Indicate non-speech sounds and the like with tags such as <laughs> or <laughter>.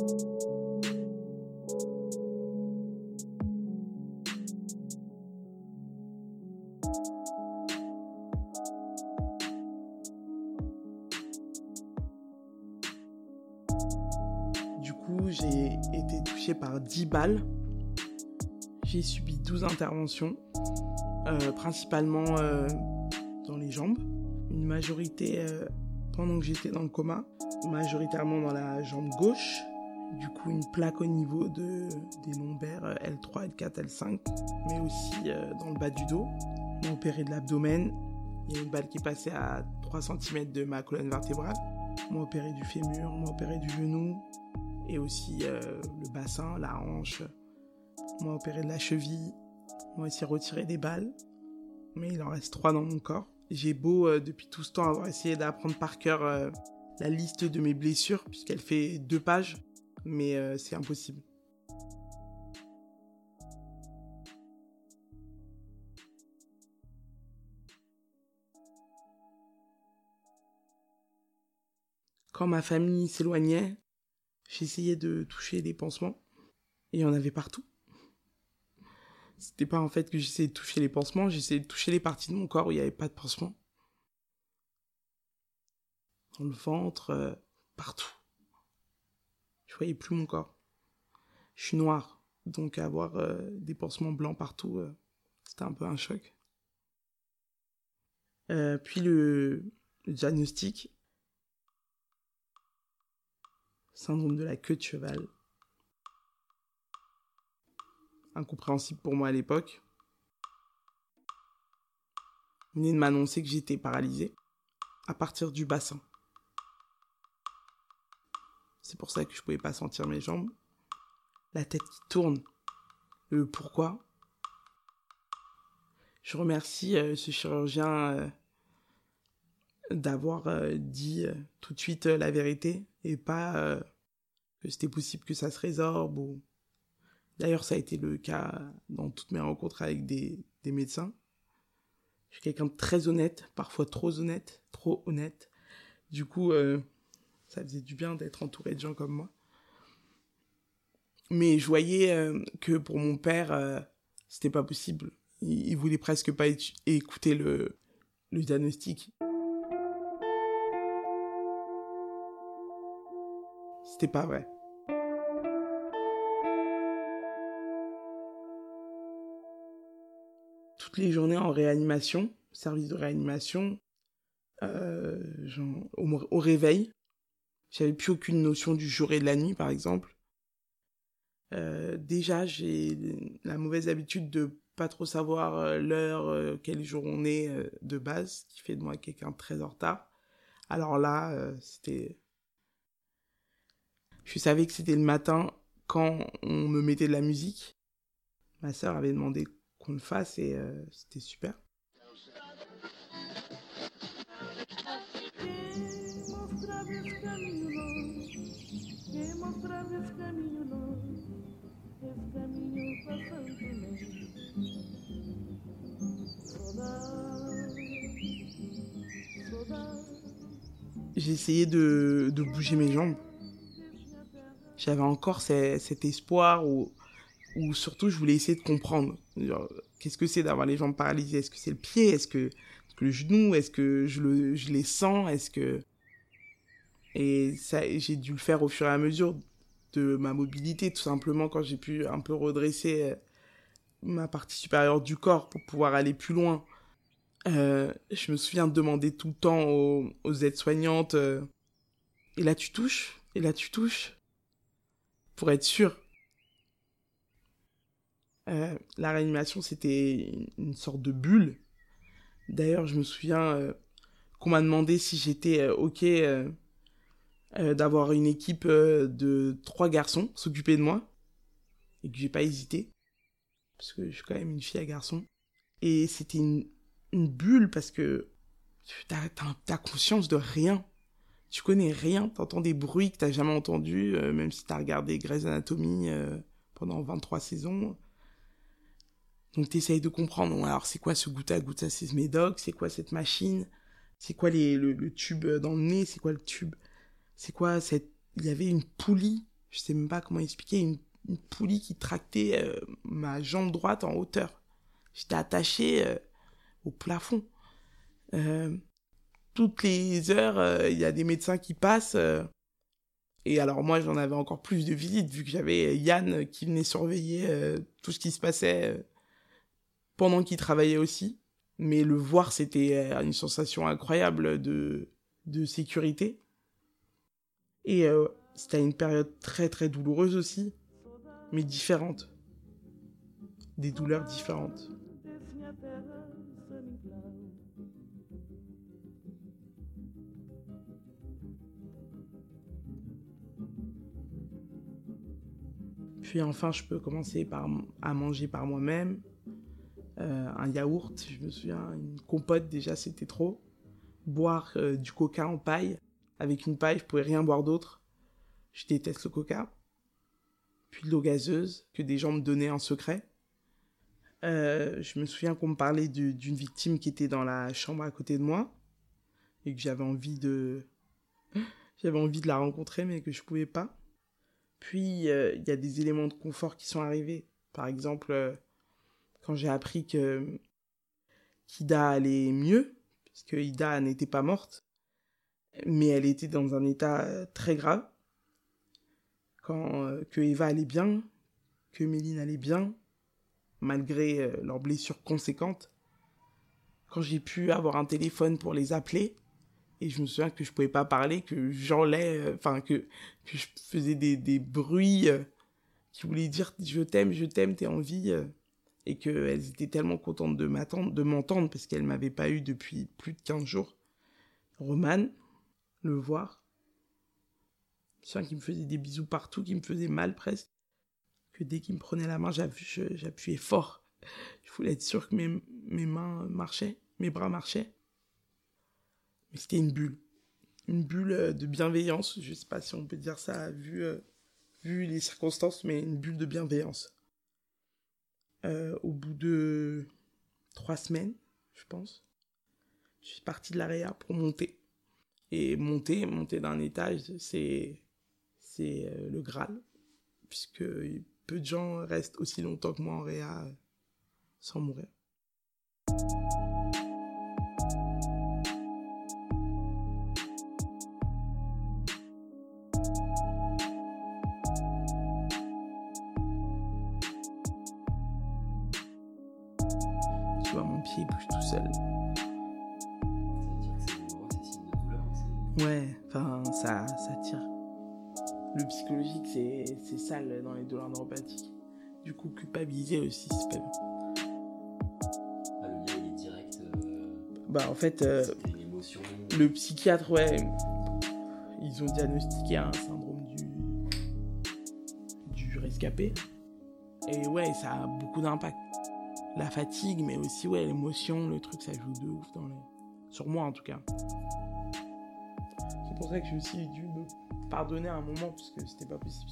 Du coup, j'ai été touchée par 10 balles. J'ai subi 12 interventions, euh, principalement euh, dans les jambes. Une majorité euh, pendant que j'étais dans le coma, majoritairement dans la jambe gauche. Du coup, une plaque au niveau de, des lombaires L3, L4, L5, mais aussi dans le bas du dos. On opéré de l'abdomen. Il y a une balle qui est passée à 3 cm de ma colonne vertébrale. M'a opéré du fémur, m'a opéré du genou, et aussi le bassin, la hanche. M'a opéré de la cheville, m'a aussi retiré des balles, mais il en reste trois dans mon corps. J'ai beau, euh, depuis tout ce temps, avoir essayé d'apprendre par cœur euh, la liste de mes blessures, puisqu'elle fait deux pages, mais euh, c'est impossible. Quand ma famille s'éloignait, j'essayais de toucher des pansements, et il y en avait partout. C'était pas en fait que j'essayais de toucher les pansements, j'essayais de toucher les parties de mon corps où il n'y avait pas de pansement. Dans le ventre, euh, partout. Plus mon corps. Je suis noir, donc avoir euh, des pansements blancs partout, euh, c'était un peu un choc. puis le, diagnostic, syndrome de la queue de cheval incompréhensible pour moi à l'époque. Venait de m'annoncer que j'étais paralysé à partir du bassin. C'est pour ça que je pouvais pas sentir mes jambes. La tête qui tourne. Le pourquoi. Je remercie euh, ce chirurgien euh, d'avoir euh, dit tout de suite la vérité et pas que c'était possible que ça se résorbe D'ailleurs, ça a été le cas dans toutes mes rencontres avec des, médecins. Je suis quelqu'un de très honnête, parfois trop honnête, trop honnête. Du coup, ça faisait du bien d'être entouré de gens comme moi. Mais je voyais euh, que pour mon père, euh, c'était pas possible. Il, voulait presque pas écouter le, diagnostic. C'était pas vrai. toutes les journées en réanimation, service de réanimation, euh, au, réveil. J'avais plus aucune notion du jour et de la nuit, par exemple. Euh, déjà, j'ai la mauvaise habitude de pas trop savoir euh, l'heure, quel jour on est de base, qui fait de moi quelqu'un très en retard. Alors là, c'était... Je savais que c'était le matin quand on me mettait de la musique. Ma sœur avait demandé qu'on le fasse et euh, c'était super. J'ai essayé de, bouger mes jambes. J'avais encore cet espoir ou surtout je voulais essayer de comprendre. Qu'est-ce que c'est d'avoir les jambes paralysées? Est-ce que c'est le pied? Est-ce que, le genou? Est-ce que je, le, je les sens? Est-ce que... Et ça, j'ai dû le faire au fur et à mesure de ma mobilité, tout simplement quand j'ai pu un peu redresser euh, ma partie supérieure du corps pour pouvoir aller plus loin. Euh, je me souviens de demander tout le temps aux, aides-soignantes euh, et là tu touches et là tu touches pour être sûr la réanimation, c'était une sorte de bulle. D'ailleurs, je me souviens qu'on m'a demandé si j'étais euh, d'avoir une équipe de trois garçons s'occuper de moi. Et que j'ai pas hésité. Parce que je suis quand même une fille à garçon. Et c'était une, bulle parce que t'as as, conscience de rien. Tu connais rien, t'entends des bruits que t'as jamais entendus, même si t'as regardé Grey's Anatomy pendant 23 saisons. Donc tu essayes de comprendre, alors c'est quoi ce goutte à goutte, ça c'est ce médoc, c'est quoi cette machine, c'est quoi les, le, tube dans le nez, c'est quoi le tube, c'est quoi cette... Il y avait une poulie je sais même pas comment expliquer, une, poulie qui tractait euh, ma jambe droite en hauteur. J'étais attaché euh, au plafond. Euh, toutes les heures, il y a des médecins qui passent. et alors moi, j'en avais encore plus de visites vu que j'avais Yann qui venait surveiller tout ce qui se passait pendant qu'il travaillait aussi. Mais le voir, c'était une sensation incroyable de, de sécurité. Et c'était une période très très douloureuse aussi, mais différente. Des douleurs différentes. Puis enfin, je peux commencer par, à manger par moi-même. Euh, un yaourt, je me souviens, une compote déjà, c'était trop. Boire euh, du coca en paille. Avec une paille, je pouvais rien boire d'autre. Je déteste le coca. Puis l'eau gazeuse que des gens me donnaient en secret. Euh, je me souviens qu'on me parlait d'une victime qui était dans la chambre à côté de moi et que j'avais envie de <gasps> j'avais envie de la rencontrer mais que je pouvais pas. Puis euh, il y a des éléments de confort qui sont arrivés. Par exemple, euh, quand j'ai appris que qu'Ida allait mieux, puisque Ida n'était pas morte, mais elle était dans un état très grave quand euh, Eva allait bien, que Méline allait bien, malgré euh, leurs blessures conséquentes. Quand j'ai pu avoir un téléphone pour les appeler, et je me souviens que je pouvais pas parler, que j'enlais, euh, enfin que, que je faisais des, des bruits qui voulaient dire je t'aime, je t'aime, t'es en vie, et qu'elles étaient tellement contentes de m'attendre, de m'entendre parce qu'elles m'avaient pas eu depuis plus de 15 jours. Roman, le voir, Tiens, qui me faisait des bisous partout, qui me faisait mal presque. Que dès qu'il me prenait la main, j'appuyais fort. <laughs> Je voulais être sûr que mes, mains marchaient, mes bras marchaient. Mais c'était une bulle. Une bulle euh, de bienveillance. Je sais pas si on peut dire ça vu, euh, les circonstances, mais une bulle de bienveillance. Euh, au bout de trois semaines, je pense, je suis parti de l'AREA pour monter. Et monter, monter d'un étage, c'est c'est euh, le Graal, puisque peu de gens restent aussi longtemps que moi en réa euh, sans mourir. Tu vois, mon pied bouge tout seul. Ouais, enfin, ça, ça tire le psychologique, c'est sale dans les douleurs neuropathiques. Du coup, culpabiliser aussi, c'est pas bien. Ah, le lien, il est direct. Euh, bah, en fait, euh, le psychiatre, ouais, ils ont diagnostiqué un syndrome du, du rescapé. Et ouais, ça a beaucoup d'impact. La fatigue, mais aussi, ouais, l'émotion, le truc, ça joue de ouf dans les... sur moi en tout cas. C'est pour ça que j'ai aussi dû me pardonner à un moment parce que c'était pas possible.